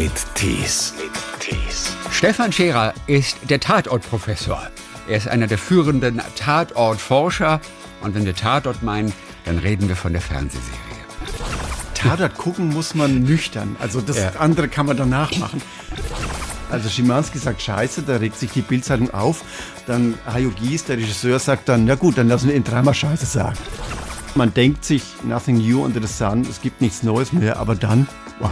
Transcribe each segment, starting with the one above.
mit Tees. Stefan Scherer ist der Tatortprofessor. Er ist einer der führenden Tatortforscher. Und wenn wir Tatort meinen, dann reden wir von der Fernsehserie. Tatort gucken muss man nüchtern. Also das Ja. andere kann man danach machen. Also Schimanski sagt Scheiße, da regt sich die Bildzeitung auf. Dann Hajo Gies, der Regisseur, sagt dann, na gut, dann lassen wir ihn dreimal Scheiße sagen. Man denkt sich, nothing new under the sun, es gibt nichts Neues mehr, aber dann, wow.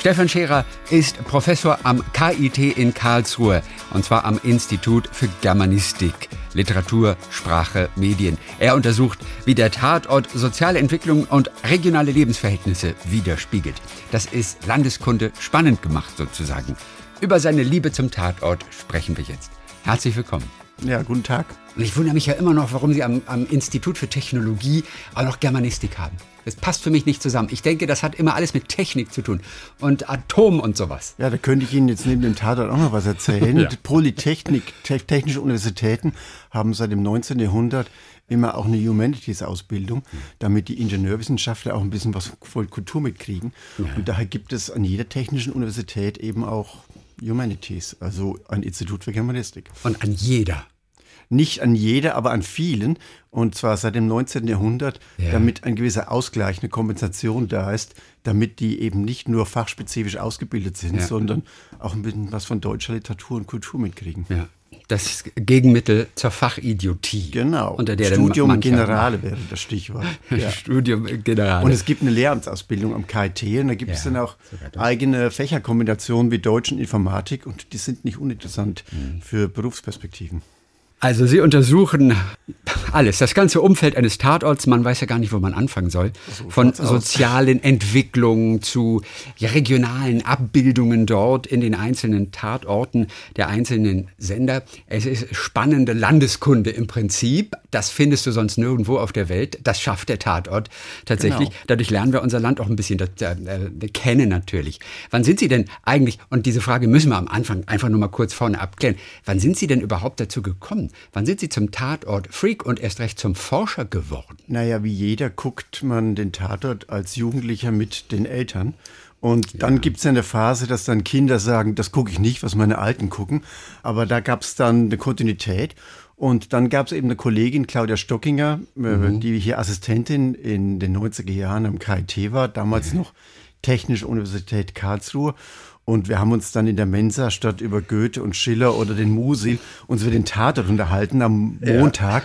Stefan Scherer ist Professor am KIT in Karlsruhe und zwar am Institut für Germanistik, Literatur, Sprache, Medien. Er untersucht, wie der Tatort soziale Entwicklung und regionale Lebensverhältnisse widerspiegelt. Das ist Landeskunde spannend gemacht sozusagen. Über seine Liebe zum Tatort sprechen wir jetzt. Herzlich willkommen. Ja, guten Tag. Und ich wundere mich ja immer noch, warum Sie am, am Institut für Technologie auch noch Germanistik haben. Das passt für mich nicht zusammen. Ich denke, das hat immer alles mit Technik zu tun und Atom und sowas. Ja, da könnte ich Ihnen jetzt neben dem Tatort auch noch was erzählen. Ja. Polytechnik, te technische Universitäten haben seit dem 19. Jahrhundert immer auch eine Humanities-Ausbildung, damit die Ingenieurwissenschaftler auch ein bisschen was von Kultur mitkriegen. Und daher gibt es an jeder technischen Universität eben auch Humanities, also ein Institut für Germanistik. Und an jeder. Nicht an jeder, aber an vielen. Und zwar seit dem 19. Jahrhundert, Ja. damit ein gewisser Ausgleich, eine Kompensation da ist, damit die eben nicht nur fachspezifisch ausgebildet sind, Ja. sondern auch ein bisschen was von deutscher Literatur und Kultur mitkriegen. Ja. Das Gegenmittel zur Fachidiotie. Genau. Unter der Studium Generale wäre das Stichwort. Ja. Studium Generale. Und es gibt eine Lehramtsausbildung am KIT und da gibt es Ja, dann auch eigene Fächerkombinationen wie Deutsch und Informatik und die sind nicht uninteressant Mhm. für Berufsperspektiven. Also Sie untersuchen alles, das ganze Umfeld eines Tatorts. Man weiß ja gar nicht, wo man anfangen soll. Von schaut's aus. sozialen Entwicklungen zu regionalen Abbildungen dort in den einzelnen Tatorten der einzelnen Sender. Es ist spannende Landeskunde im Prinzip. Das findest du sonst nirgendwo auf der Welt. Das schafft der Tatort tatsächlich. Genau. Dadurch lernen wir unser Land auch ein bisschen das, äh, kennen natürlich. Wann sind Sie denn eigentlich, und diese Frage müssen wir am Anfang einfach nur mal kurz vorne abklären, wann sind Sie denn überhaupt dazu gekommen? Wann sind Sie zum Tatort-Freak und erst recht zum Forscher geworden? Naja, wie jeder guckt man den Tatort als Jugendlicher mit den Eltern. Und dann gibt's ja eine Phase, dass dann Kinder sagen, das gucke ich nicht, was meine Alten gucken. Aber da gab's dann eine Kontinuität. Und dann gab's eben eine Kollegin, Claudia Stockinger, äh, die hier Assistentin in den 90er Jahren am KIT war, damals noch Technische Universität Karlsruhe. Und wir haben uns dann in der Mensa statt über Goethe und Schiller oder den Musil uns über den Tatort unterhalten am Montag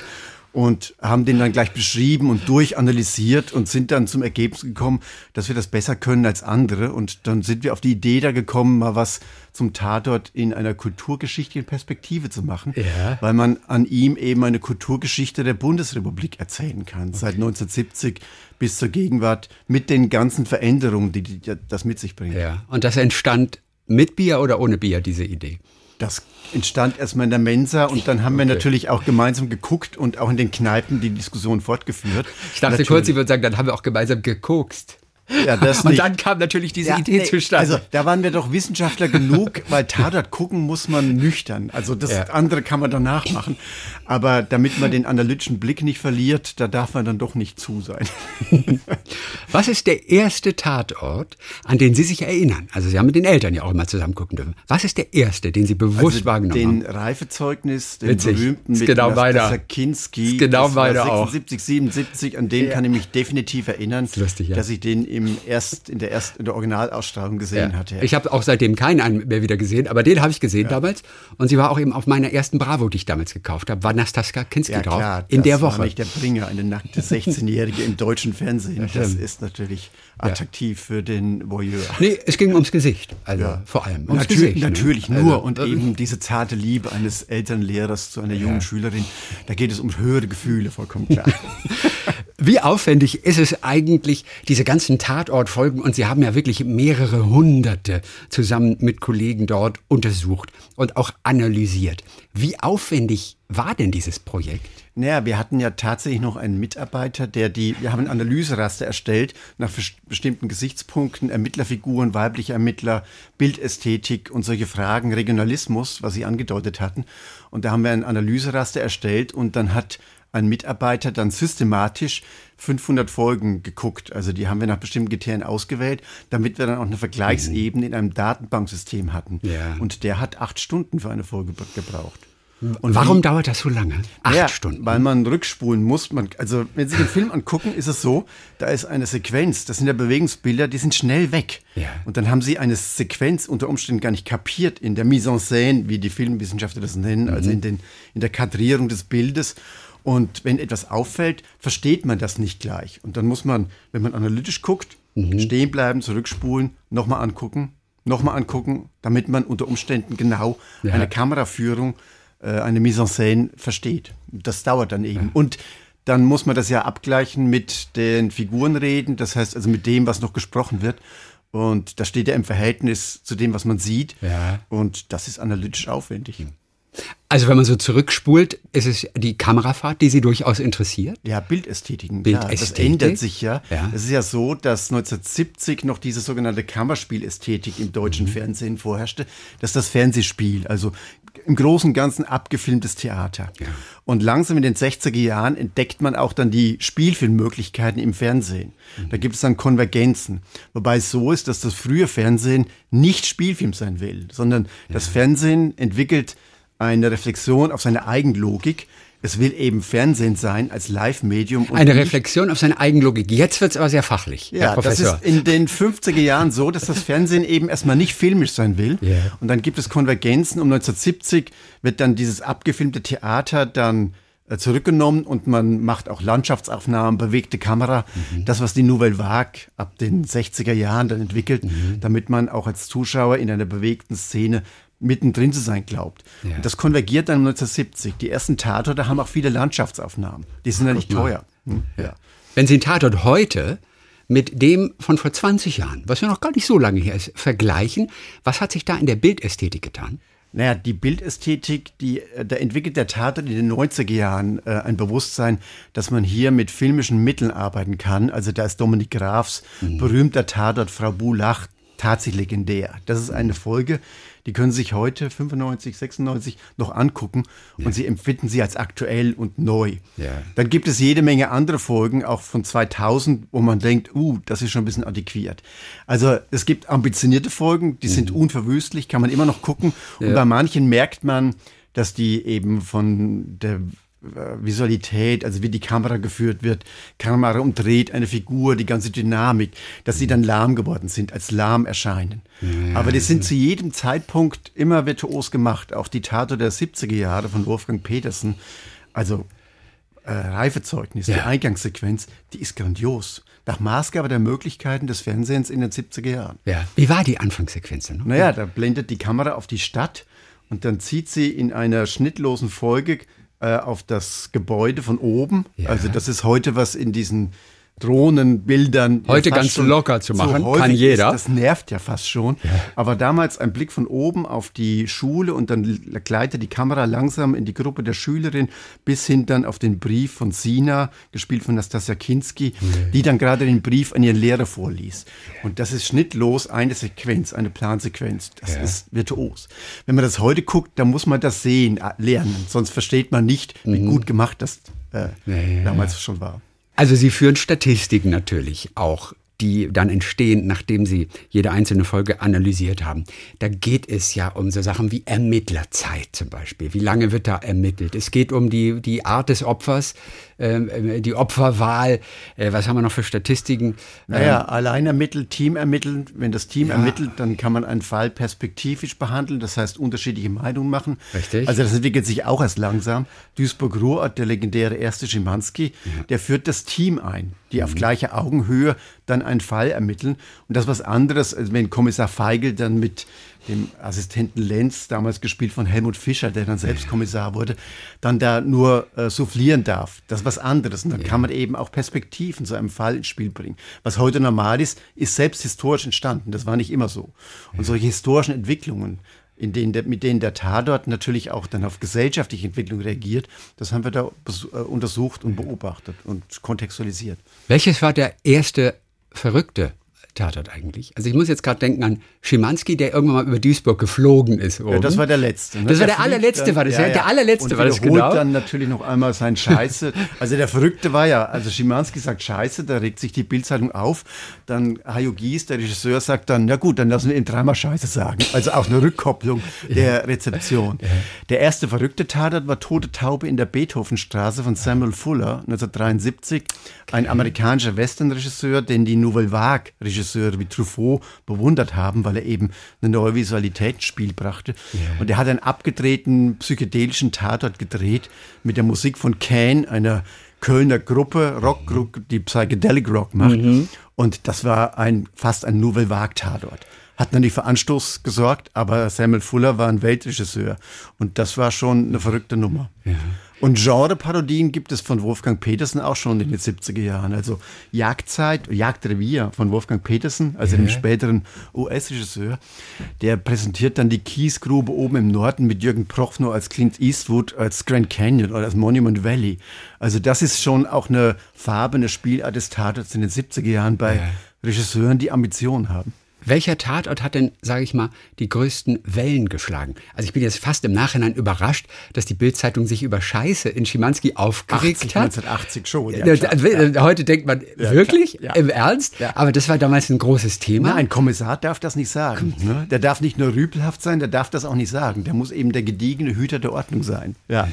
und haben den dann gleich beschrieben und durchanalysiert und sind dann zum Ergebnis gekommen, dass wir das besser können als andere. Und dann sind wir auf die Idee da gekommen, mal was zum Tatort in einer kulturgeschichtlichen Perspektive zu machen, Ja. weil man an ihm eben eine Kulturgeschichte der Bundesrepublik erzählen kann, seit 1970 bis zur Gegenwart mit den ganzen Veränderungen, die, die das mit sich bringt. Ja. Und das entstand mit Bier oder ohne Bier, diese Idee? Das entstand erstmal in der Mensa und dann haben wir natürlich auch gemeinsam geguckt und auch in den Kneipen die Diskussion fortgeführt. Ich dachte Natürlich. kurz, Sie würden sagen, dann haben wir auch gemeinsam gekokst. Ja, das Und nicht. dann kam natürlich diese Ja, Idee nee, zustande. Also da waren wir doch Wissenschaftler genug, weil Tatort gucken muss man nüchtern. Also das Ja. andere kann man danach machen. Aber damit man den analytischen Blick nicht verliert, da darf man dann doch nicht zu sein. Was ist der erste Tatort, an den Sie sich erinnern? Also Sie haben mit den Eltern ja auch immer zusammen gucken dürfen. Was ist der erste, den Sie bewusst wahrgenommen den haben? Reifezeugnis, den Witzig. berühmten mit genau. Sakinski. Genau das war meiner auch. 76, 77, an den kann ich mich definitiv erinnern, Ist lustig, ja. dass ich den im erst, in, der erst, in der Originalausstrahlung gesehen Ja. hatte. Ich habe auch seitdem keinen einen mehr wieder gesehen, aber den habe ich gesehen damals. Und sie war auch eben auf meiner ersten Bravo, die ich damals gekauft habe, war Nastaska Kinski Ja drauf. klar, in das der war Woche. nicht der Bringer, eine nackte 16-Jährige im deutschen Fernsehen. Das ist natürlich attraktiv für den Voyeur. Nee, es ging ums Gesicht. Also vor allem ums Natürlich, Gesicht. ne? natürlich nur. Also, und äh, eben diese zarte Liebe eines Elternlehrers zu einer jungen Schülerin, da geht es um höhere Gefühle, vollkommen klar. Wie aufwendig ist es eigentlich, diese ganzen Tatortfolgen, und Sie haben ja wirklich mehrere hunderte zusammen mit Kollegen dort untersucht und auch analysiert. Wie aufwendig war denn dieses Projekt? Naja, wir hatten ja tatsächlich noch einen Mitarbeiter, der die, wir haben ein Analyseraster erstellt nach bes- bestimmten Gesichtspunkten, Ermittlerfiguren, weibliche Ermittler, Bildästhetik und solche Fragen, Regionalismus, was Sie angedeutet hatten. Und da haben wir ein Analyseraster erstellt und dann hat ein Mitarbeiter dann systematisch 500 Folgen geguckt. Also die haben wir nach bestimmten Kriterien ausgewählt, damit wir dann auch eine Vergleichsebene in einem Datenbanksystem hatten. Ja. Und der hat acht Stunden für eine Folge gebraucht. Und warum wie, dauert das so lange? Acht ja, Stunden. Weil man rückspulen muss. Man, also, wenn Sie den Film angucken, ist es so, da ist eine Sequenz, das sind ja Bewegungsbilder, die sind schnell weg. Ja. Und dann haben Sie eine Sequenz unter Umständen gar nicht kapiert in der Mise en scène, wie die Filmwissenschaftler das nennen, also mhm. also in, den, in der Kadrierung des Bildes. Und wenn etwas auffällt, versteht man das nicht gleich. Und dann muss man, wenn man analytisch guckt, mhm. stehen bleiben, zurückspulen, nochmal angucken, nochmal angucken, damit man unter Umständen genau ja. eine Kameraführung äh, eine Mise en scène versteht. Das dauert dann eben. Ja. Und dann muss man das ja abgleichen mit den Figurenreden, das heißt also mit dem, was noch gesprochen wird. Und das steht ja im Verhältnis zu dem, was man sieht. Ja. Und das ist analytisch aufwendig. Also wenn man so zurückspult, ist es die Kamerafahrt, die Sie durchaus interessiert? Ja, Bildästhetiken. Bildästhetik. Klar, das ändert sich ja. ja. Es ist ja so, dass 1970 noch diese sogenannte Kammerspielästhetik im deutschen mhm. Fernsehen vorherrschte. Das ist das Fernsehspiel, also im Großen und Ganzen abgefilmtes Theater. Ja. Und langsam in den 60er Jahren entdeckt man auch dann die Spielfilmmöglichkeiten im Fernsehen. Mhm. Da gibt es dann Konvergenzen. Wobei es so ist, dass das frühe Fernsehen nicht Spielfilm sein will, sondern ja. das Fernsehen entwickelt eine Reflexion auf seine Eigenlogik. Es will eben Fernsehen sein als Live-Medium. Eine Reflexion auf seine Eigenlogik. Jetzt wird es aber sehr fachlich. Ja, das ist in den 50er Jahren so, dass das Fernsehen eben erstmal nicht filmisch sein will. Yeah. Und dann gibt es Konvergenzen. Um 1970 wird dann dieses abgefilmte Theater dann äh, zurückgenommen und man macht auch Landschaftsaufnahmen, bewegte Kamera. Mhm. Das, was die Nouvelle Vague ab den 60er Jahren dann entwickelt, mhm. damit man auch als Zuschauer in einer bewegten Szene mittendrin zu sein glaubt. Ja. Und das konvergiert dann 1970. Die ersten Tatorte haben auch viele Landschaftsaufnahmen. Die sind ja nicht teuer. Hm? Ja. Wenn Sie einen Tatort heute mit dem von vor 20 Jahren, was ja noch gar nicht so lange her ist, vergleichen, was hat sich da in der Bildästhetik getan? Naja, die Bildästhetik, die, äh, da entwickelt der Tatort in den 90er Jahren äh, ein Bewusstsein, dass man hier mit filmischen Mitteln arbeiten kann. Also da ist Dominik Grafs mhm. berühmter Tatort Frau Bulach tatsächlich legendär. Das ist eine Folge, die können sich heute 95, 96 noch angucken ja. und sie empfinden sie als aktuell und neu. Ja. Dann gibt es jede Menge andere Folgen, auch von 2000, wo man denkt, uh, das ist schon ein bisschen antiquiert. Also es gibt ambitionierte Folgen, die mhm. sind unverwüstlich, kann man immer noch gucken. Ja. Und bei manchen merkt man, dass die eben von der Visualität, also wie die Kamera geführt wird, Kamera umdreht eine Figur, die ganze Dynamik, dass sie dann lahm geworden sind, als lahm erscheinen. Ja, Aber die sind zu jedem Zeitpunkt immer virtuos gemacht. Auch die Tato der 70er Jahre von Wolfgang Petersen, also äh, Reifezeugnis, ja. die Eingangssequenz, die ist grandios. Nach Maßgabe der Möglichkeiten des Fernsehens in den 70er Jahren. Ja. Wie war die Anfangssequenz denn? Naja, da blendet die Kamera auf die Stadt und dann zieht sie in einer schnittlosen Folge auf das Gebäude von oben. Ja. Also das ist heute was in diesen Drohnenbildern. Heute ja ganz locker zu machen, so kann jeder. Ist, das nervt ja fast schon. Ja. Aber damals ein Blick von oben auf die Schule und dann gleitet die Kamera langsam in die Gruppe der Schülerin bis hin dann auf den Brief von Sina, gespielt von Nastasia Kinski, ja. die dann gerade den Brief an ihren Lehrer vorlies. Und das ist schnittlos eine Sequenz, eine Plansequenz. Das ist virtuos. Wenn man das heute guckt, dann muss man das sehen, äh, lernen. Sonst versteht man nicht, wie mhm. gut gemacht das äh, damals schon war. Also Sie führen Statistiken natürlich auch die dann entstehen, nachdem Sie jede einzelne Folge analysiert haben. Da geht es ja um so Sachen wie Ermittlerzeit zum Beispiel. Wie lange wird da ermittelt? Es geht um die, die Art des Opfers, die Opferwahl. Äh, was haben wir noch für Statistiken? Naja, ähm, allein ermittelt, Team ermitteln. Wenn das Team ja. ermittelt, dann kann man einen Fall perspektivisch behandeln, das heißt unterschiedliche Meinungen machen. Richtig. Also das entwickelt sich auch erst langsam. Duisburg-Ruhrort, der legendäre erste Schimanski, ja. der führt das Team ein, die mhm. auf gleicher Augenhöhe dann einen Fall ermitteln. Und das ist was anderes, als wenn Kommissar Feigl dann mit dem Assistenten Lenz, damals gespielt von Helmut Fischer, der dann selbst Kommissar wurde, dann da nur äh, soufflieren darf. Das ist was anderes. Und dann ja. kann man eben auch Perspektiven zu einem Fall ins Spiel bringen. Was heute normal ist, ist selbst historisch entstanden. Das war nicht immer so. Und solche historischen Entwicklungen, in denen der, mit denen der Tatort natürlich auch dann auf gesellschaftliche Entwicklung reagiert, das haben wir da äh, untersucht und beobachtet und kontextualisiert. Welches war der erste verrückte Tatort eigentlich? Also ich muss jetzt gerade denken an Schimanski, der irgendwann mal über Duisburg geflogen ist. Ja, das war der letzte. Ne? Das war der, der allerletzte, dann, war das ja, ja. Der allerletzte und war das genau. dann natürlich noch einmal sein Scheiße. Also der Verrückte war ja, also Schimanski sagt Scheiße, da regt sich die Bildzeitung auf. Dann Hajo Gies, der Regisseur, sagt dann, na gut, dann lassen wir ihm dreimal Scheiße sagen. Also auch eine Rückkopplung der Rezeption. Der erste verrückte Tatort war Tote Taube in der Beethovenstraße von Samuel Fuller 1973. Ein amerikanischer Westernregisseur, den die Nouvelle Vague-Regisseure wie Truffaut bewundert haben, weil er eben eine neue Visualität ins Spiel brachte. Yeah. Und er hat einen abgedrehten psychedelischen Tatort gedreht mit der Musik von Can, einer Kölner Gruppe, Rockgruppe, die Psychedelic Rock macht. Mhm. Und das war ein, fast ein Nouvelle Vague-Tatort hat nicht für Anstoß gesorgt, aber Samuel Fuller war ein Weltregisseur. Und das war schon eine verrückte Nummer. Ja. Und Genre-Parodien gibt es von Wolfgang Petersen auch schon in den 70er Jahren. Also Jagdzeit, Jagdrevier von Wolfgang Petersen, also ja. dem späteren US-Regisseur, der präsentiert dann die Kiesgrube oben im Norden mit Jürgen Prochnow als Clint Eastwood, als Grand Canyon oder als Monument Valley. Also das ist schon auch eine Farbe, eine Spielart des Tatorts in den 70er Jahren bei ja. Regisseuren, die Ambitionen haben. Welcher Tatort hat denn, sage ich mal, die größten Wellen geschlagen? Also ich bin jetzt fast im Nachhinein überrascht, dass die Bildzeitung sich über Scheiße in Schimanski aufgeregt 80, hat. 1980 schon. Ja, ja, Heute denkt man, ja, wirklich? Im Ernst? Aber das war damals ein großes Thema. Na, ein Kommissar darf das nicht sagen. Ne? Der darf nicht nur rüpelhaft sein, der darf das auch nicht sagen. Der muss eben der gediegene Hüter der Ordnung sein. Ja.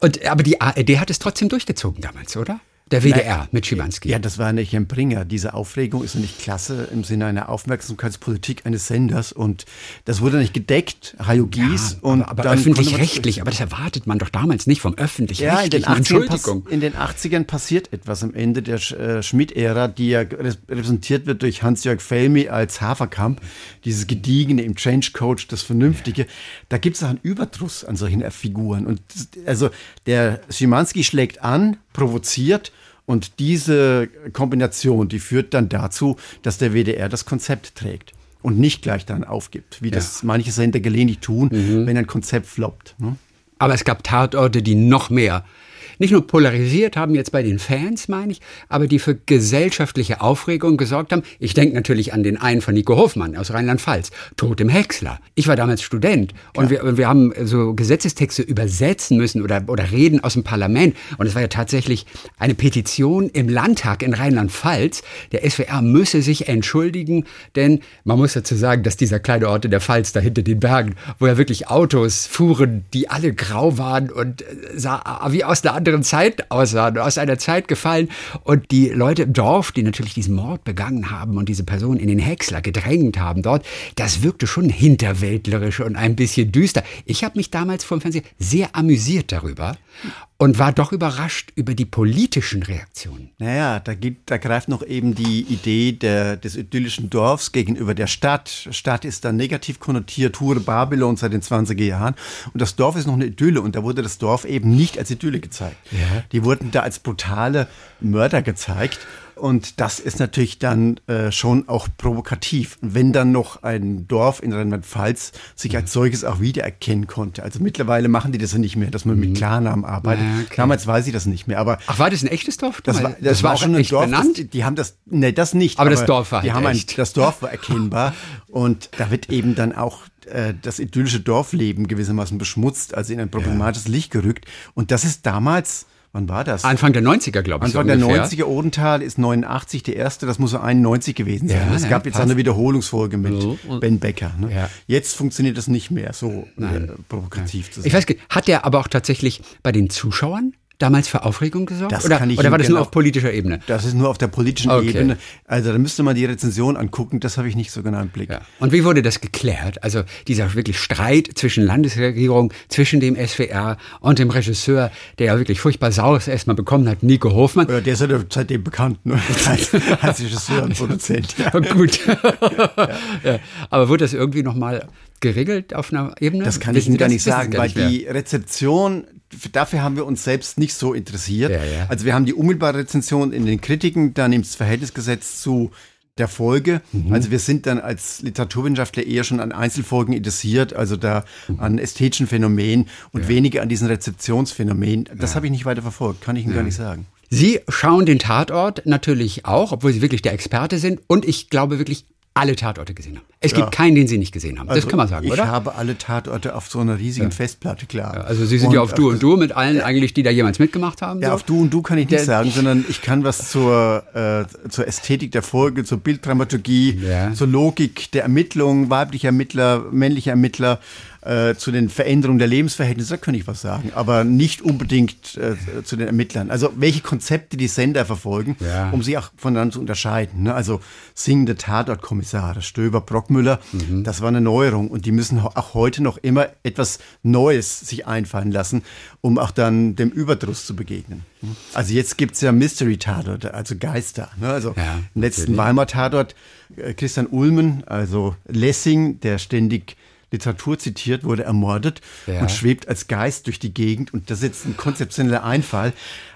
Und, aber die ARD hat es trotzdem durchgezogen damals, oder? Der WDR Nein, mit Schimanski. Ja, das war ein Bringer. Diese Aufregung ist nicht klasse im Sinne einer Aufmerksamkeitspolitik eines Senders. Und das wurde nicht gedeckt, Hajo Gies. Ja, und aber, aber öffentlich-rechtlich, aber das erwartet man doch damals nicht vom öffentlich-rechtlichen. Ja, in den, 80ern in den 80ern passiert etwas am Ende der äh, Schmidt-Ära, die ja repräsentiert wird durch Hans-Jörg Felmi als Haferkamp. Dieses Gediegene im Change Coach, das Vernünftige. Da gibt es auch einen Überdruss an solchen Figuren. Und also der Schimanski schlägt an, provoziert und diese Kombination, die führt dann dazu, dass der WDR das Konzept trägt und nicht gleich dann aufgibt, wie ja. das manche Sender gelegentlich tun, mhm. wenn ein Konzept floppt. Ne? Aber es gab Tatorte, die noch mehr nicht nur polarisiert haben jetzt bei den Fans, meine ich, aber die für gesellschaftliche Aufregung gesorgt haben. Ich denke natürlich an den einen von Nico Hofmann aus Rheinland-Pfalz, Tod im Häcksler. Ich war damals Student und wir, wir haben so Gesetzestexte übersetzen müssen oder, oder Reden aus dem Parlament. Und es war ja tatsächlich eine Petition im Landtag in Rheinland-Pfalz. Der SWR müsse sich entschuldigen, denn man muss dazu sagen, dass dieser kleine Ort in der Pfalz da hinter den Bergen, wo ja wirklich Autos fuhren, die alle grau waren und äh, sah wie aus einer anderen Zeit aussahen, aus einer Zeit gefallen. Und die Leute im Dorf, die natürlich diesen Mord begangen haben und diese Person in den Häcksler gedrängt haben dort, das wirkte schon hinterwäldlerisch und ein bisschen düster. Ich habe mich damals vor dem Fernseher sehr amüsiert darüber und war doch überrascht über die politischen Reaktionen. Naja, da, gibt, da greift noch eben die Idee der, des idyllischen Dorfs gegenüber der Stadt. Stadt ist dann negativ konnotiert, Hure Babylon seit den 20er Jahren. Und das Dorf ist noch eine Idylle und da wurde das Dorf eben nicht als Idylle gezeigt. Ja. Die wurden da als brutale Mörder gezeigt. Und das ist natürlich dann äh, schon auch provokativ. wenn dann noch ein Dorf in Rheinland-Pfalz sich als solches auch wiedererkennen konnte. Also mittlerweile machen die das ja nicht mehr, dass man mit mhm. Klarnamen arbeitet. Ja, okay. Damals weiß ich das nicht mehr. Aber Ach, war das ein echtes Dorf? Das war, das, das war, war schon ein Dorf. Benannt? Das, die haben das, ne, das nicht. Aber, aber das Dorf war die halt haben ein, Das Dorf war erkennbar. und da wird eben dann auch äh, das idyllische Dorfleben gewissermaßen beschmutzt, also in ein problematisches ja. Licht gerückt. Und das ist damals Wann war das? Anfang der 90er, glaube ich. Anfang so der 90er, Odenthal ist 89 der erste, das muss so 91 gewesen sein. Ja, es gab ja, jetzt passt. eine Wiederholungsfolge mit so. Ben Becker. Ne? Ja. Jetzt funktioniert das nicht mehr so äh, provokativ Nein. zu sein. Ich weiß, hat der aber auch tatsächlich bei den Zuschauern damals für Aufregung gesorgt? Das oder, kann ich oder war das genau, nur auf politischer Ebene? Das ist nur auf der politischen okay. Ebene. Also da müsste man die Rezension angucken, das habe ich nicht so genau im Blick. Ja. Und wie wurde das geklärt? Also dieser wirklich Streit zwischen Landesregierung, zwischen dem SWR und dem Regisseur, der ja wirklich furchtbar Saures erstmal bekommen hat, Nico Hofmann. Ja, der ist ja seitdem bekannt, ne? als, Regisseur und Produzent. Ja. Gut. ja. Aber wurde das irgendwie nochmal geregelt auf einer Ebene? Das kann ich Ihnen gar nicht sagen, weil die Rezeption dafür haben wir uns selbst nicht so interessiert. Ja, ja. Also wir haben die unmittelbare Rezension in den Kritiken, dann im Verhältnisgesetz zu der Folge. Mhm. Also wir sind dann als Literaturwissenschaftler eher schon an Einzelfolgen interessiert, also da mhm. an ästhetischen Phänomenen und ja. weniger an diesen Rezeptionsphänomenen. Das ja. habe ich nicht weiter verfolgt, kann ich Ihnen ja. gar nicht sagen. Sie schauen den Tatort natürlich auch, obwohl Sie wirklich der Experte sind. Und ich glaube wirklich alle Tatorte gesehen haben. Es ja. gibt keinen, den Sie nicht gesehen haben. Also das kann man sagen, ich oder? Ich habe alle Tatorte auf so einer riesigen ja. Festplatte, klar. Ja, also Sie sind und ja auf Du und Du mit allen eigentlich, die da jemals mitgemacht haben. Ja, so. auf Du und Du kann ich nicht der, sagen, sondern ich kann was zur, äh, zur Ästhetik der Folge, zur Bilddramaturgie, zur Logik der Ermittlung, weiblicher Ermittler, männlicher Ermittler äh, zu den Veränderungen der Lebensverhältnisse, da könnte ich was sagen, aber nicht unbedingt äh, zu den Ermittlern. Also welche Konzepte die Sender verfolgen, ja. um sie auch voneinander zu unterscheiden. Ne? Also singende Tatortkommissare, Stöber, Brockmüller, mhm. das war eine Neuerung und die müssen auch heute noch immer etwas Neues sich einfallen lassen, um auch dann dem Überdruss zu begegnen. Also jetzt gibt's ja Mystery-Tatorte, also Geister. Ne? Also ja, im letzten Weimar-Tatort äh, Christian Ulmen, also Lessing, der ständig Literatur zitiert, wurde ermordet ja. und schwebt als Geist durch die Gegend. Und das ist jetzt ein konzeptioneller Einfall.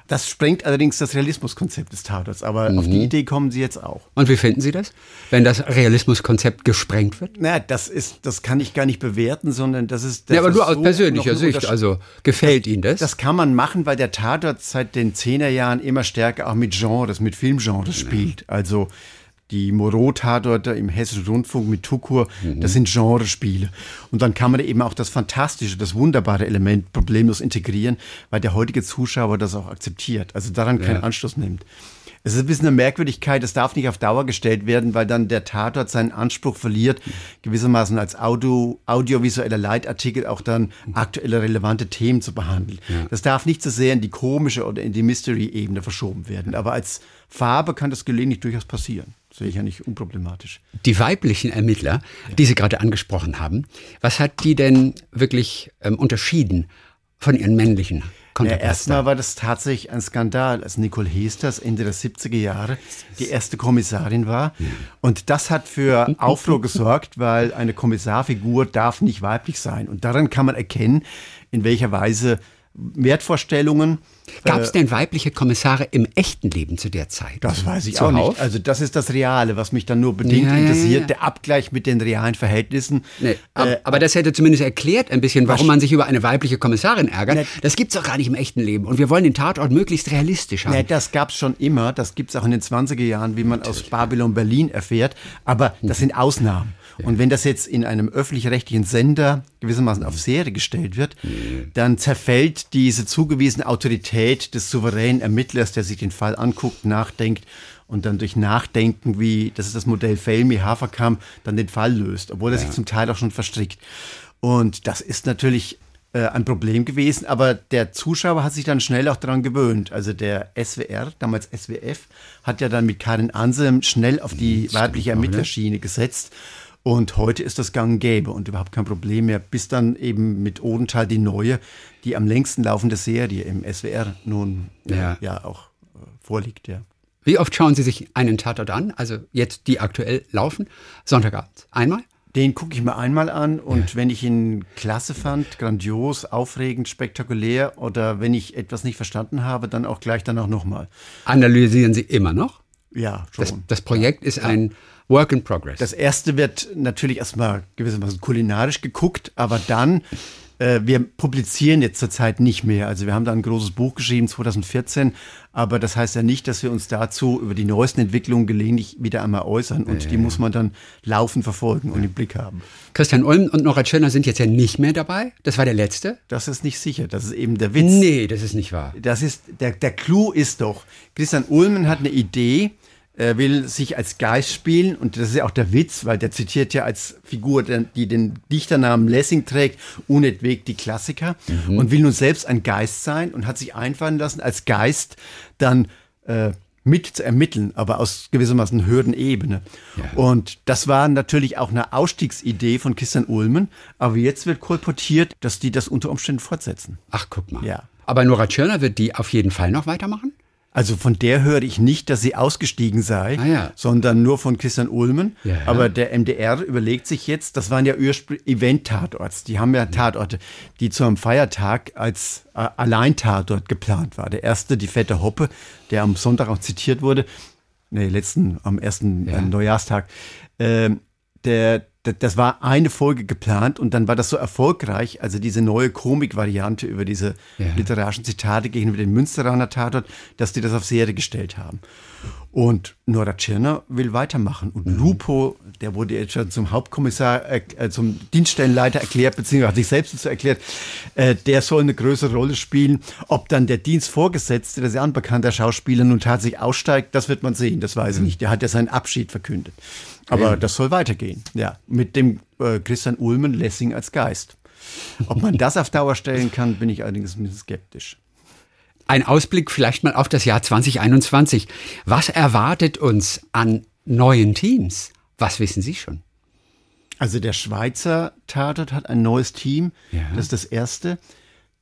Das sprengt allerdings das Realismuskonzept des Tatorts. Aber mhm. auf die mhm. Idee kommen Sie jetzt auch. Und wie finden Sie das, wenn das Realismuskonzept gesprengt wird? Na, das ist, das kann ich gar nicht bewerten, sondern das ist. ja, aber nur aus persönlicher Sicht. Also gefällt Ihnen das? Das kann man machen, weil der Tatort seit den Zehnerjahren immer stärker auch mit Genres, mit Filmgenres ja. spielt. Also die Moreau-Tatorte im Hessischen Rundfunk mit Tukur, mhm. das sind Genrespiele. Und dann kann man eben auch das fantastische, das wunderbare Element problemlos integrieren, weil der heutige Zuschauer das auch akzeptiert, also daran keinen ja. Anschluss nimmt. Es ist ein bisschen eine Merkwürdigkeit, das darf nicht auf Dauer gestellt werden, weil dann der Tatort seinen Anspruch verliert, gewissermaßen als Audio, audiovisueller Leitartikel auch dann aktuelle relevante Themen zu behandeln. Ja. Das darf nicht so sehr in die komische oder in die Mystery-Ebene verschoben werden. Aber als Farbe kann das gelegentlich durchaus passieren ja nicht unproblematisch. Die weiblichen Ermittler, ja. die Sie gerade angesprochen haben, was hat die denn wirklich ähm, unterschieden von ihren männlichen? Ja, erstmal war das tatsächlich ein Skandal, als Nicole Hesters Ende der 70er Jahre die erste Kommissarin war. Ja. Und das hat für Aufruhr gesorgt, weil eine Kommissarfigur darf nicht weiblich sein. Und daran kann man erkennen, in welcher Weise Wertvorstellungen. Gab es äh, denn weibliche Kommissare im echten Leben zu der Zeit? Das weiß ich auch nicht. Also das ist das Reale, was mich dann nur bedingt ja, interessiert, ja, ja. der Abgleich mit den realen Verhältnissen. Nee, aber, äh, aber, das hätte zumindest erklärt ein bisschen, warum man sich über eine weibliche Kommissarin ärgert. Ne, das gibt es doch gar nicht im echten Leben. Und wir wollen den Tatort möglichst realistisch haben. Ne, das gab es schon immer. Das gibt es auch in den 20er Jahren, wie man Natürlich. aus Babylon Berlin erfährt. Aber das sind Ausnahmen. Und wenn das jetzt in einem öffentlich-rechtlichen Sender gewissermaßen auf Serie gestellt wird, dann zerfällt diese zugewiesene Autorität des souveränen Ermittlers, der sich den Fall anguckt, nachdenkt und dann durch Nachdenken, wie, das ist das Modell Felmi, Haferkamp, dann den Fall löst, obwohl er ja. sich zum Teil auch schon verstrickt. Und das ist natürlich äh, ein Problem gewesen, aber der Zuschauer hat sich dann schnell auch daran gewöhnt. Also der SWR, damals SWF, hat ja dann mit Karin Ansem schnell auf die weibliche Ermittlerschiene gesetzt. Und heute ist das gang und gäbe und überhaupt kein Problem mehr, bis dann eben mit Odenthal die neue, die am längsten laufende Serie im SWR nun ja, ja auch äh, vorliegt, ja. Wie oft schauen Sie sich einen Tatort an? Also jetzt die aktuell laufen, Sonntagabend. Einmal? Den gucke ich mir einmal an und ja. wenn ich ihn klasse fand, grandios, aufregend, spektakulär oder wenn ich etwas nicht verstanden habe, dann auch gleich danach nochmal. Analysieren Sie immer noch? Ja, schon. Das, das Projekt ja. ist ein Work in Progress. Das erste wird natürlich erstmal gewissermaßen kulinarisch geguckt, aber dann äh, wir publizieren jetzt zurzeit nicht mehr. Also wir haben da ein großes Buch geschrieben, 2014, aber das heißt ja nicht, dass wir uns dazu über die neuesten Entwicklungen gelegentlich wieder einmal äußern und äh. die muss man dann laufend verfolgen und im Blick haben. Christian Ulm und Nora Tschirner sind jetzt ja nicht mehr dabei. Das war der letzte. Das ist nicht sicher. Das ist eben der Witz. Nee, das ist nicht wahr. Das ist, der, der Clou ist doch, Christian Ulmen hat eine Idee, er will sich als Geist spielen und das ist ja auch der Witz, weil der zitiert ja als Figur, die den Dichternamen Lessing trägt, unentwegt die Klassiker mhm. und will nun selbst ein Geist sein und hat sich einfallen lassen, als Geist dann äh, mit zu ermitteln, aber aus gewissermaßen Hürdenebene. Ja. Und das war natürlich auch eine Ausstiegsidee von Christian Ulmen, aber jetzt wird kolportiert, dass die das unter Umständen fortsetzen. Ach, guck mal. Ja. Aber Nora Tschirner wird die auf jeden Fall noch weitermachen? Also von der höre ich nicht, dass sie ausgestiegen sei, ah, ja. sondern nur von Christian Ulmen. Ja, ja. Aber der MDR überlegt sich jetzt, das waren ja Event-Tatorts. Die haben ja Tatorte, die zu einem Feiertag als äh, Allein-Tatort geplant war. Der erste, die fette Hoppe, der am Sonntag auch zitiert wurde. Nee, letzten, am ersten äh, Neujahrstag. Ähm, der, das war eine Folge geplant und dann war das so erfolgreich, also diese neue Komik-Variante über diese ja. literarischen Zitate gegenüber den Münsteraner Tatort, dass die das auf Serie gestellt haben. Und Nora Tschirner will weitermachen. Und mhm. Lupo, der wurde jetzt schon zum Hauptkommissar, äh, zum Dienststellenleiter erklärt, beziehungsweise hat sich selbst dazu erklärt, äh, der soll eine größere Rolle spielen. Ob dann der Dienstvorgesetzte, der sehr unbekannter Schauspieler, nun tatsächlich aussteigt, das wird man sehen, das weiß ich mhm. nicht. Der hat ja seinen Abschied verkündet. Aber das soll weitergehen, ja. Mit dem äh, Christian Ulmen Lessing als Geist. Ob man das auf Dauer stellen kann, bin ich allerdings ein bisschen skeptisch. Ein Ausblick vielleicht mal auf das Jahr 2021. Was erwartet uns an neuen Teams? Was wissen Sie schon? Also der Schweizer Tatort hat ein neues Team. Ja. Das ist das erste.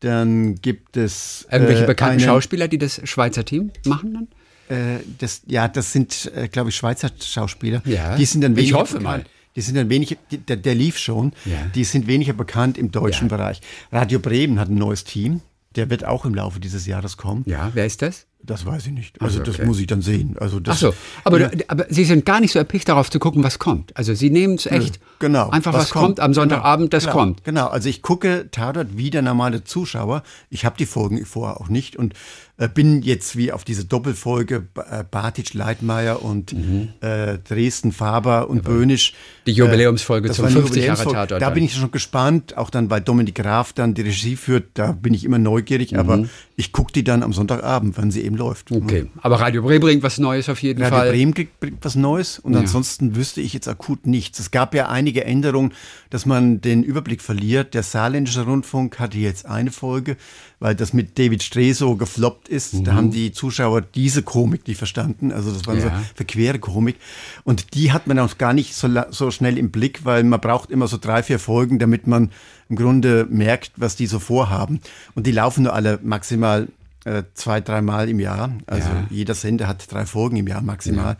Dann gibt es. Irgendwelche äh, bekannten Schauspieler, die das Schweizer Team machen dann? Äh, das, ja, das sind, äh, glaube ich, Schweizer Schauspieler. Ja. Die sind dann ich hoffe bekannt. mal. Die sind dann wenig, der, der lief schon. Ja. Die sind weniger bekannt im deutschen ja. Bereich. Radio Bremen hat ein neues Team. Der wird auch im Laufe dieses Jahres kommen. Ja, wer ist das? Das weiß ich nicht. Also okay. das muss ich dann sehen. Also das, Ach so, aber, ja. aber Sie sind gar nicht so erpicht darauf zu gucken, was kommt. Also Sie nehmen es echt genau. einfach, was, was kommt. kommt. am Sonntagabend, das genau. kommt. Genau, also ich gucke Tatort wie der normale Zuschauer. Ich habe die Folgen vorher auch nicht und äh, bin jetzt wie auf diese Doppelfolge äh, Bartic, Leitmeier und mhm. äh, Dresden, Faber und Aber Böhnisch. Die Jubiläumsfolge äh, zum 50 Jahre Tatort. Da bin ich schon gespannt, auch dann, weil Dominik Graf dann die Regie führt, da bin ich immer neugierig, mhm. aber ich gucke die dann am Sonntagabend, wenn sie eben läuft. Okay, mhm. aber Radio Bremen bringt was Neues auf jeden Radio Fall. Radio Bremen bringt was Neues und ja. ansonsten wüsste ich jetzt akut nichts. Es gab ja einige Änderungen, dass man den Überblick verliert. Der Saarländische Rundfunk hatte jetzt eine Folge, weil das mit David Streso gefloppt ist. Mhm. Da haben die Zuschauer diese Komik nicht verstanden. Also das war ja. so verquere Komik. Und die hat man auch gar nicht so, so schnell im Blick, weil man braucht immer so drei, vier Folgen, damit man im Grunde merkt, was die so vorhaben. Und die laufen nur alle maximal äh, zwei, dreimal im Jahr. Also ja. jeder Sender hat drei Folgen im Jahr maximal. Ja.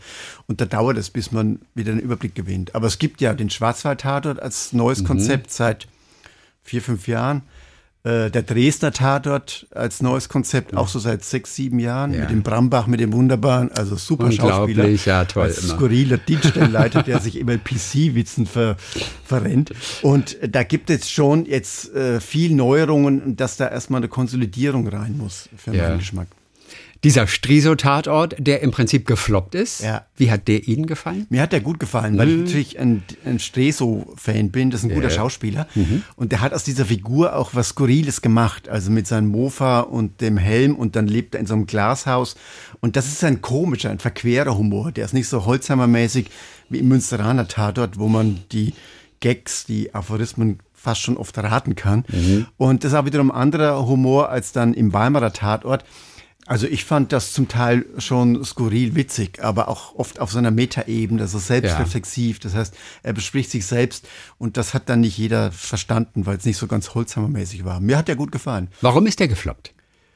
Und da dauert es, bis man wieder einen Überblick gewinnt. Aber es gibt ja den Schwarzwald-Tatort als neues mhm. Konzept seit vier, fünf Jahren. Äh, der Dresdner Tatort als neues Konzept, auch so seit sechs, sieben Jahren, ja. mit dem Brambach, mit dem Wunderbaren, also super Schauspieler. ja, toll. Als immer. skurriler Dienststellenleiter, der sich immer PC-Witzen ver, verrennt. Und da gibt es schon jetzt äh, viel Neuerungen, dass da erstmal eine Konsolidierung rein muss, für ja. meinen Geschmack. Dieser Striso-Tatort, der im Prinzip gefloppt ist, ja. wie hat der Ihnen gefallen? Mir hat der gut gefallen, weil mhm. ich natürlich ein, ein Striso-Fan bin. Das ist ein guter ja. Schauspieler. Mhm. Und der hat aus dieser Figur auch was Skurriles gemacht. Also mit seinem Mofa und dem Helm und dann lebt er in so einem Glashaus. Und das ist ein komischer, ein verquerer Humor. Der ist nicht so Holzhammermäßig wie im Münsteraner Tatort, wo man die Gags, die Aphorismen fast schon oft raten kann. Mhm. Und das ist auch wiederum anderer Humor als dann im Weimarer Tatort. Also ich fand das zum Teil schon skurril witzig, aber auch oft auf so einer Metaebene, also selbstreflexiv. Das heißt, er bespricht sich selbst und das hat dann nicht jeder verstanden, weil es nicht so ganz holzhammermäßig war. Mir hat er gut gefallen. Warum ist der gefloppt?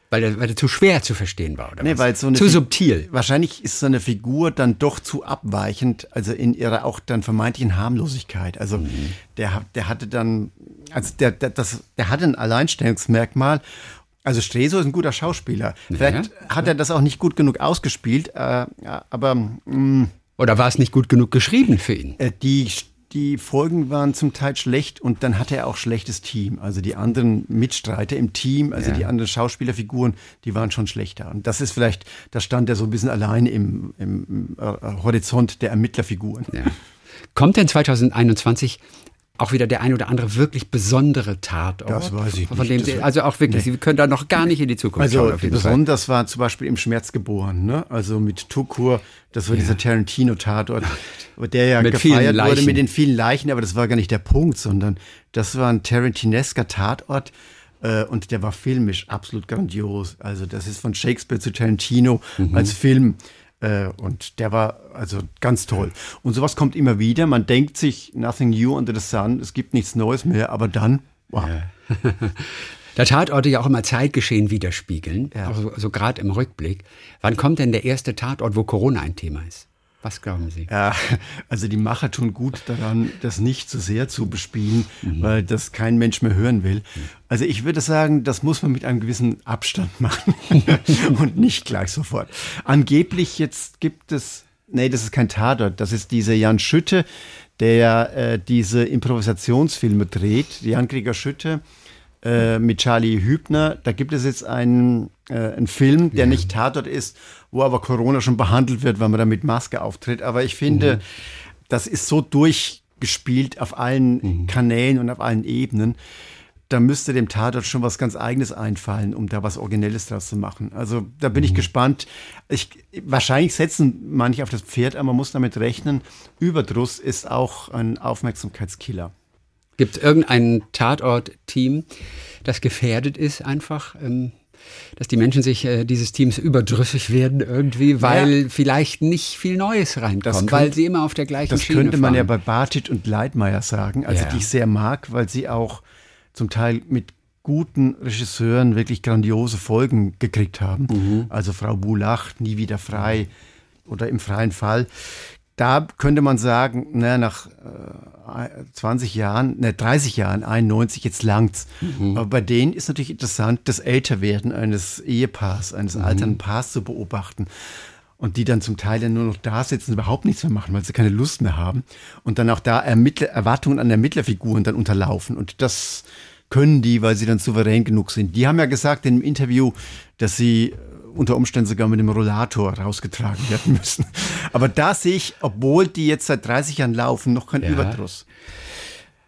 Weil er, weil er zu schwer zu verstehen war, oder nee, was? Weil so eine zu subtil. Wahrscheinlich ist so eine Figur dann doch zu abweichend, also in ihrer auch dann vermeintlichen Harmlosigkeit. Also mhm. der, der hatte dann, also der, der, das, der hatte ein Alleinstellungsmerkmal also Streso ist ein guter Schauspieler. Vielleicht hat er das auch nicht gut genug ausgespielt, äh, aber mh, mm, oder war es nicht gut genug geschrieben für ihn? Äh, die die Folgen waren zum Teil schlecht und dann hatte er auch schlechtes Team. Also die anderen Mitstreiter im Team, also ja. die anderen Schauspielerfiguren, die waren schon schlechter. Und das ist vielleicht, da stand er so ein bisschen allein im, im äh, Horizont der Ermittlerfiguren. Ja. Kommt denn 2021 auch wieder der ein oder andere wirklich besondere Tatort. Das weiß ich von nicht. Dem Sie, also auch wirklich, nee. Sie können da noch gar nicht in die Zukunft also schauen. Also besonders war zum Beispiel im Schmerz geboren, ne? also mit Tukur, das war ja. dieser Tarantino-Tatort, der ja mit gefeiert wurde mit den vielen Leichen, aber das war gar nicht der Punkt, sondern das war ein Tarantinesker Tatort, äh, und der war filmisch absolut grandios. Also das ist von Shakespeare zu Tarantino mhm. als Film äh, und der war also ganz toll. Und sowas kommt immer wieder. Man denkt sich, nothing new under the sun, es gibt nichts Neues mehr, aber dann, wow. Ja. Der Tatort ja auch immer Zeitgeschehen widerspiegeln, ja. also, also gerade im Rückblick. Wann kommt denn der erste Tatort, wo Corona ein Thema ist? Was glauben Sie? Ja, also die Macher tun gut daran, das nicht zu sehr zu bespielen, mhm. weil das kein Mensch mehr hören will. Also ich würde sagen, das muss man mit einem gewissen Abstand machen und nicht gleich sofort. Angeblich jetzt gibt es Nee, das ist kein Tatort. Das ist dieser Jan Schütte, der äh, diese Improvisationsfilme dreht. Jan Krieger Schütte äh, mit Charlie Hübner. Da gibt es jetzt einen, äh, einen Film, der ja. nicht Tatort ist, wo aber Corona schon behandelt wird, weil man da mit Maske auftritt. Aber ich finde, mhm. das ist so durchgespielt auf allen mhm. Kanälen und auf allen Ebenen da müsste dem Tatort schon was ganz Eigenes einfallen, um da was Originelles draus zu machen. Also da bin mhm. ich gespannt. Ich, wahrscheinlich setzen manche auf das Pferd, aber man muss damit rechnen, Überdruss ist auch ein Aufmerksamkeitskiller. Gibt es irgendein Tatort-Team, das gefährdet ist einfach? Ähm dass die Menschen sich äh, dieses Teams überdrüssig werden irgendwie, weil ja. vielleicht nicht viel Neues reinkommt, könnte, weil sie immer auf der gleichen das Schiene Das könnte man ja bei Bartit und Leitmeier sagen, also ja. die ich sehr mag, weil sie auch zum Teil mit guten Regisseuren wirklich grandiose Folgen gekriegt haben. Mhm. Also Frau Bulach, Nie wieder frei oder im freien Fall. Da könnte man sagen, na, nach äh, 20 Jahren, ne, 30 Jahren, 91, jetzt langt's. Mhm. Aber bei denen ist natürlich interessant, das Älterwerden eines Ehepaars, eines mhm. alternden Paars zu beobachten und die dann zum Teil dann nur noch da sitzen, überhaupt nichts mehr machen, weil sie keine Lust mehr haben und dann auch da Ermittler, Erwartungen an Ermittlerfiguren dann unterlaufen und das können die, weil sie dann souverän genug sind. Die haben ja gesagt in einem Interview, dass sie äh, unter Umständen sogar mit dem Rollator rausgetragen werden müssen. Aber da sehe ich, obwohl die jetzt seit 30 Jahren laufen, noch kein ja. Überdruss.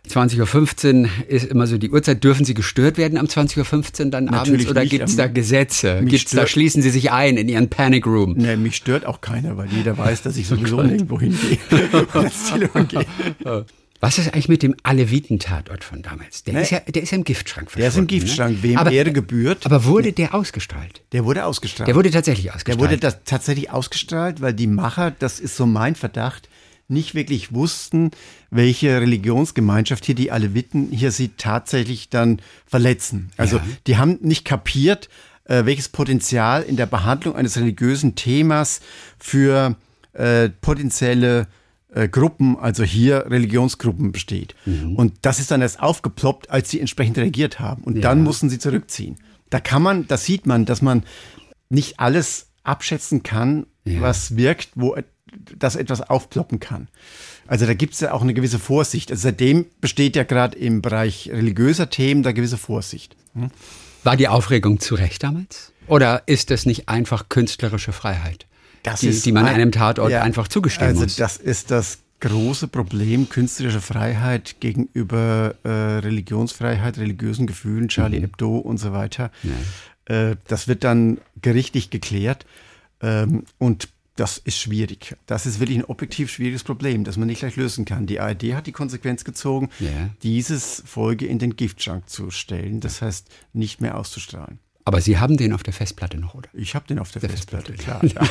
20.15 Uhr ist immer so die Uhrzeit. Dürfen Sie gestört werden am 20.15 Uhr dann Natürlich abends oder gibt es da Gesetze? Gibt's da schließen Sie sich ein in Ihren Panic Room? Nee, mich stört auch keiner, weil jeder weiß, dass ich sowieso oh nirgendwo hingehe. Was ist eigentlich mit dem Aleviten-Tatort von damals? Der, nee. ist ja, der ist ja im Giftschrank verschwunden. Der ist im Giftschrank, ne? wem aber, Ehre gebührt. Aber wurde der ausgestrahlt? Der wurde ausgestrahlt. Der wurde tatsächlich ausgestrahlt. Der wurde das tatsächlich ausgestrahlt, weil die Macher, das ist so mein Verdacht, nicht wirklich wussten, welche Religionsgemeinschaft hier die Aleviten hier sie tatsächlich dann verletzen. Also ja. die haben nicht kapiert, äh, welches Potenzial in der Behandlung eines religiösen Themas für äh, potenzielle äh, Gruppen, also hier Religionsgruppen besteht. Mhm. Und das ist dann erst aufgeploppt, als sie entsprechend reagiert haben. Und ja. dann mussten sie zurückziehen. Da kann man, da sieht man, dass man nicht alles abschätzen kann, ja. was wirkt, wo das etwas aufploppen kann. Also da gibt es ja auch eine gewisse Vorsicht. Also seitdem besteht ja gerade im Bereich religiöser Themen da gewisse Vorsicht. Hm? War die Aufregung zu Recht damals? Oder ist das nicht einfach künstlerische Freiheit, die, die, man ein, einem Tatort ja, einfach zugestehen also muss? Also das ist das große Problem künstlerische Freiheit gegenüber äh, Religionsfreiheit, religiösen Gefühlen, Charlie mhm. Hebdo und so weiter. Ja. Äh, das wird dann gerichtlich geklärt. Ähm, und das ist schwierig. Das ist wirklich ein objektiv schwieriges Problem, das man nicht gleich lösen kann. Die ARD hat die Konsequenz gezogen, yeah. dieses Folge in den Giftschrank zu stellen, das heißt nicht mehr auszustrahlen. Aber Sie haben den auf der Festplatte noch, oder? Ich habe den auf der, der Festplatte, Festplatte, klar.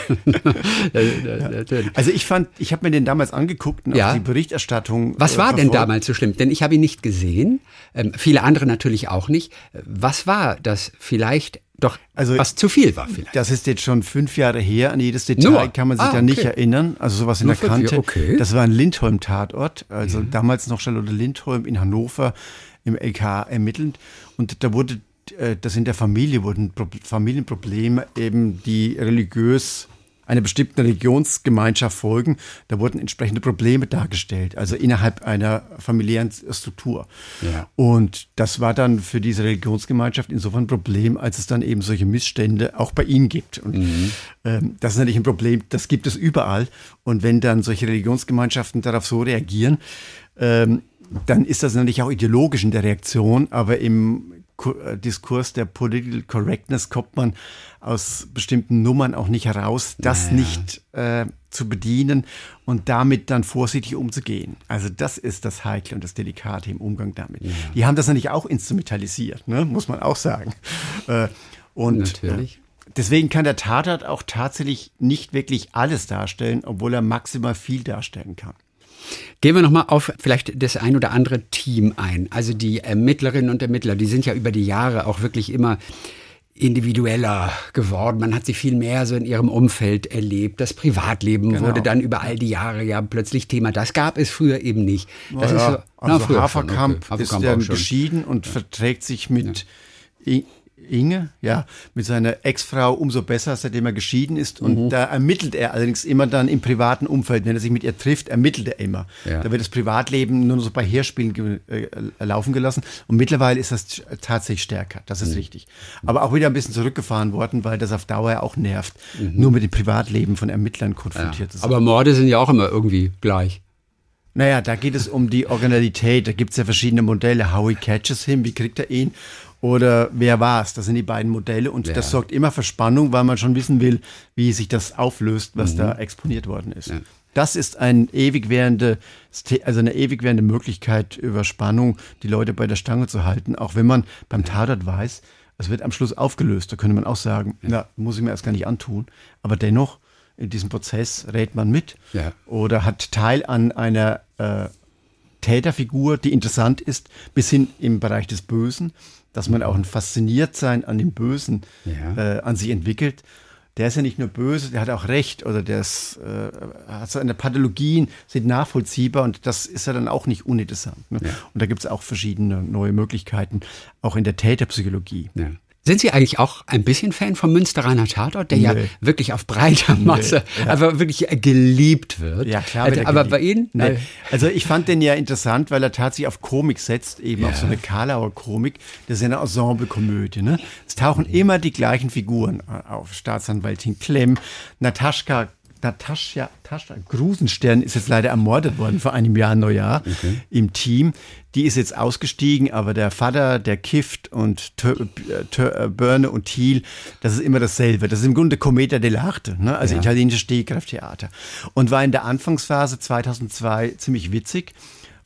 Ja. ja. Also ich fand, ich habe mir den damals angeguckt und ja. die Berichterstattung. Was war äh, denn damals so schlimm? Denn ich habe ihn nicht gesehen, ähm, viele andere natürlich auch nicht. Was war das vielleicht doch also, was zu viel war vielleicht. Das ist jetzt schon fünf Jahre her. An jedes Detail Nur? kann man sich ah, da nicht erinnern. Also sowas in Nur der Kante. Okay. Das war ein Lindholm-Tatort. Also ja. damals noch Charlotte Lindholm in Hannover im LK ermittelnd. Und da wurde äh, das in der Familie wurden Familienprobleme eben, die religiös einer bestimmten Religionsgemeinschaft folgen, da wurden entsprechende Probleme dargestellt, also innerhalb einer familiären Struktur. Ja. Und das war dann für diese Religionsgemeinschaft insofern ein Problem, als es dann eben solche Missstände auch bei ihnen gibt. Und mhm. ähm, das ist natürlich ein Problem, das gibt es überall. Und wenn dann solche Religionsgemeinschaften darauf so reagieren, ähm, dann ist das natürlich auch ideologisch in der Reaktion, aber im Diskurs der Political Correctness kommt man aus bestimmten Nummern auch nicht heraus, das naja. nicht äh, zu bedienen und damit dann vorsichtig umzugehen. Also das ist das Heikle und das Delikate im Umgang damit. Ja. Die haben das natürlich auch instrumentalisiert, ne? muss man auch sagen. Äh, und Natürlich. Deswegen kann der Tatort auch tatsächlich nicht wirklich alles darstellen, obwohl er maximal viel darstellen kann. Gehen wir nochmal auf vielleicht das ein oder andere Team ein. Also die Ermittlerinnen und Ermittler, die sind ja über die Jahre auch wirklich immer individueller geworden. Man hat sie viel mehr so in ihrem Umfeld erlebt. Das Privatleben genau. wurde dann über all die Jahre ja plötzlich Thema. Das gab es früher eben nicht. Das naja, ist so, also na, Haferkamp okay. ist ja geschieden und ja. verträgt sich mit ja. Inge, ja, mit seiner Ex-Frau umso besser, seitdem er geschieden ist. Und mhm. da ermittelt er allerdings immer dann im privaten Umfeld, wenn er sich mit ihr trifft, ermittelt er immer. Ja. Da wird das Privatleben nur so bei Heerspielen ge äh, laufen gelassen. Und mittlerweile ist das tatsächlich stärker. Das ist mhm. richtig. Aber auch wieder ein bisschen zurückgefahren worden, weil das auf Dauer auch nervt, mhm. nur mit dem Privatleben von Ermittlern konfrontiert ja. zu sein. Aber Morde sind ja auch immer irgendwie gleich. Naja, da geht es um die Originalität. Da gibt es ja verschiedene Modelle. Howie catches him, wie kriegt er ihn? Oder wer war es? Das sind die beiden Modelle und ja. das sorgt immer für Spannung, weil man schon wissen will, wie sich das auflöst, was mhm. da exponiert worden ist. Ja. Das ist ein ewig währende, also eine ewig währende Möglichkeit über Spannung, die Leute bei der Stange zu halten, auch wenn man beim Tatort weiß, es wird am Schluss aufgelöst. Da könnte man auch sagen, ja. na, muss ich mir erst gar nicht antun. Aber dennoch, in diesem Prozess rät man mit ja. oder hat Teil an einer äh, Täterfigur, die interessant ist, bis hin im Bereich des Bösen dass man auch ein Fasziniertsein an dem Bösen ja. äh, an sich entwickelt. Der ist ja nicht nur böse, der hat auch Recht oder der ist, äh, hat seine Pathologien, sind nachvollziehbar und das ist ja dann auch nicht uninteressant. Ne? Ja. Und da gibt es auch verschiedene neue Möglichkeiten, auch in der Täterpsychologie. Ja. Sind Sie eigentlich auch ein bisschen Fan vom Münsteraner Tatort, der nee. ja wirklich auf breiter Masse, nee, ja. aber wirklich geliebt wird? Ja, klar. Aber bei Ihnen? Nee. Also ich fand den ja interessant, weil er tatsächlich auf Komik setzt, eben ja. auf so eine Karlauer Komik. Das ist ja eine Ensemble-Komödie. Ne? Es tauchen mhm. immer die gleichen Figuren auf. Staatsanwaltin Klemm, Nataschka Natascha, Natascha Grusenstern ist jetzt leider ermordet worden vor einem Jahr Neujahr okay. im Team. Die ist jetzt ausgestiegen, aber der Vater, der kifft und Tör, äh, Börne und Thiel, das ist immer dasselbe. Das ist im Grunde Cometa dell'arte, ne? also ja. italienisches Stehkrafttheater. Und war in der Anfangsphase 2002 ziemlich witzig.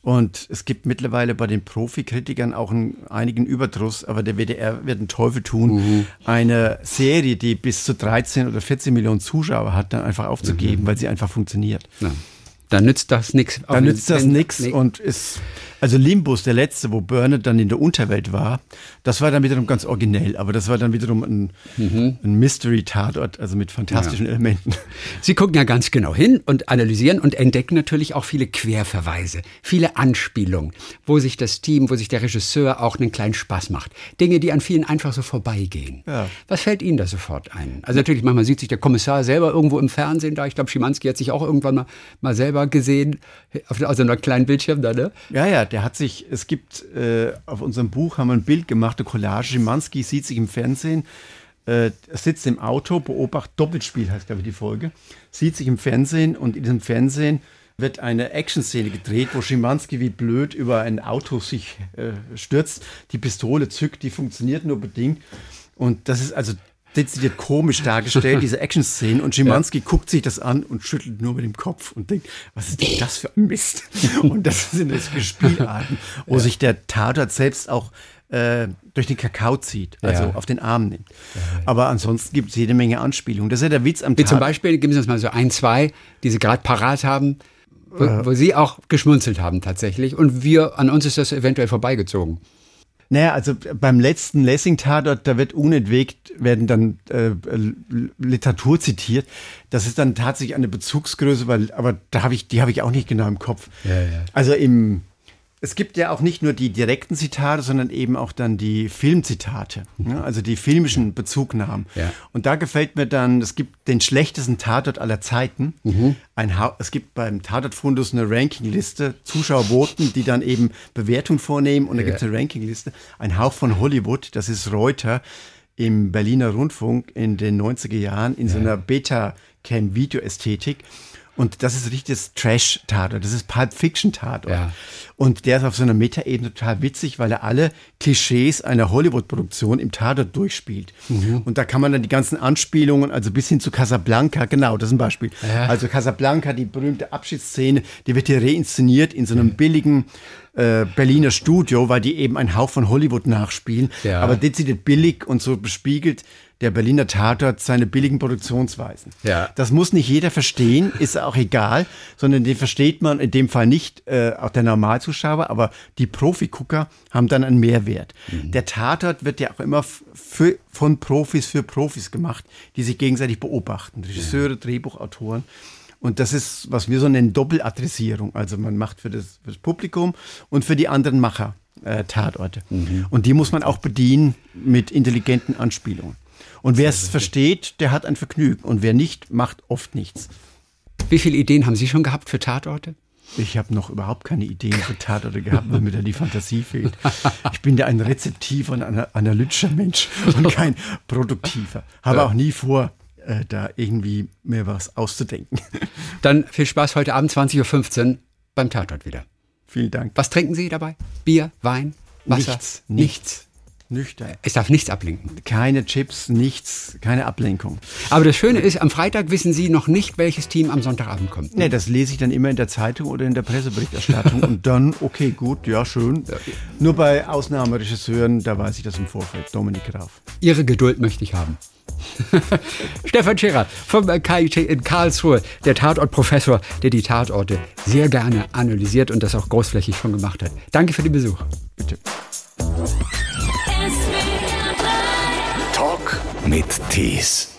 Und es gibt mittlerweile bei den Profikritikern auch einen, einigen Überdruss, aber der WDR wird einen Teufel tun, mhm. eine Serie, die bis zu 13 oder 14 Millionen Zuschauer hat, dann einfach aufzugeben, mhm. weil sie einfach funktioniert. Ja. Dann nützt das nichts. Dann nützt das nichts und ist also Limbus, der letzte, wo Burnett dann in der Unterwelt war, das war dann wiederum ganz originell, aber das war dann wiederum ein, mhm. ein Mystery-Tatort, also mit fantastischen ja. Elementen. Sie gucken ja ganz genau hin und analysieren und entdecken natürlich auch viele Querverweise, viele Anspielungen, wo sich das Team, wo sich der Regisseur auch einen kleinen Spaß macht. Dinge, die an vielen einfach so vorbeigehen. Ja. Was fällt Ihnen da sofort ein? Also natürlich, manchmal sieht sich der Kommissar selber irgendwo im Fernsehen da. Ich glaube, Schimanski hat sich auch irgendwann mal, mal selber gesehen, auf, auf so kleinen Bildschirm da, ne? Ja, ja, der hat sich, es gibt, äh, auf unserem Buch haben wir ein Bild gemacht, eine Collage. Schimanski sieht sich im Fernsehen, äh, sitzt im Auto, beobachtet, Doppelspiel heißt, glaube ich, die Folge, sieht sich im Fernsehen und in diesem Fernsehen wird eine Action-Szene gedreht, wo Schimanski wie blöd über ein Auto sich äh, stürzt, die Pistole zückt, die funktioniert nur bedingt. Und das ist also dezidiert komisch dargestellt, diese Action-Szenen. Und Schimanski ja. guckt sich das an und schüttelt nur mit dem Kopf und denkt, was ist denn das für ein Mist? und das sind jetzt Spielarten, wo ja. sich der Tatort selbst auch äh, durch den Kakao zieht, also ja. auf den Arm nimmt. Aber ansonsten gibt es jede Menge Anspielungen. Das ist ja der Witz am Wie Zum Beispiel, geben Sie uns mal so ein, zwei, die Sie gerade parat haben, wo, äh. wo Sie auch geschmunzelt haben tatsächlich. Und wir, an uns ist das eventuell vorbeigezogen. Naja, also beim letzten Lessing-Tatort, da wird unentwegt, werden dann äh, Literatur zitiert. Das ist dann tatsächlich eine Bezugsgröße, weil, aber da habe ich, die habe ich auch nicht genau im Kopf. Ja, ja. Also im es gibt ja auch nicht nur die direkten Zitate, sondern eben auch dann die Filmzitate, ne? also die filmischen Bezugnahmen. Ja. Und da gefällt mir dann, es gibt den schlechtesten Tatort aller Zeiten. Mhm. Ein es gibt beim Tatortfundus eine Rankingliste, Zuschauer voten, die dann eben Bewertungen vornehmen und da ja. gibt es eine Rankingliste. Ein Hauch von Hollywood, das ist Reuter im Berliner Rundfunk in den 90er Jahren in ja. so einer Beta-Cam-Video-Ästhetik. Und das ist richtiges Trash-Tatort, das ist Pulp Fiction-Tatort. Ja. Und der ist auf so einer Metaebene total witzig, weil er alle Klischees einer Hollywood-Produktion im Tatort durchspielt. Mhm. Und da kann man dann die ganzen Anspielungen, also bis hin zu Casablanca, genau, das ist ein Beispiel. Ja. Also Casablanca, die berühmte Abschiedsszene, die wird hier reinszeniert in so einem billigen äh, Berliner Studio, weil die eben einen Hauch von Hollywood nachspielen, ja. aber dezidiert billig und so bespiegelt der Berliner Tatort seine billigen Produktionsweisen. Ja. Das muss nicht jeder verstehen, ist auch egal, sondern den versteht man in dem Fall nicht, äh, auch der Normalzuschauer, aber die Profigucker haben dann einen Mehrwert. Mhm. Der Tatort wird ja auch immer für, von Profis für Profis gemacht, die sich gegenseitig beobachten. Regisseure, ja. Drehbuchautoren. Und das ist, was wir so nennen, Doppeladressierung. Also man macht für das, für das Publikum und für die anderen Macher äh, Tatorte. Mhm. Und die muss man auch bedienen mit intelligenten Anspielungen. Und wer es versteht, der hat ein Vergnügen. Und wer nicht, macht oft nichts. Wie viele Ideen haben Sie schon gehabt für Tatorte? Ich habe noch überhaupt keine Ideen für Tatorte gehabt, weil mir da die Fantasie fehlt. Ich bin ja ein rezeptiver und analytischer Mensch und kein produktiver. Habe auch nie vor, äh, da irgendwie mir was auszudenken. Dann viel Spaß heute Abend 20.15 Uhr beim Tatort wieder. Vielen Dank. Was trinken Sie dabei? Bier, Wein, Wasser? Nichts. Nichts. Nüchtern. Es darf nichts ablenken. Keine Chips, nichts, keine Ablenkung. Aber das Schöne ist, am Freitag wissen Sie noch nicht, welches Team am Sonntagabend kommt. Nee, das lese ich dann immer in der Zeitung oder in der Presseberichterstattung und dann, okay, gut, ja, schön. Nur bei Ausnahmeregisseuren, da weiß ich das im Vorfeld. Dominik Graf. Ihre Geduld möchte ich haben. Stefan Scherer vom KIT in Karlsruhe, der Tatortprofessor, der die Tatorte sehr gerne analysiert und das auch großflächig schon gemacht hat. Danke für den Besuch. Bitte. Mit Tees.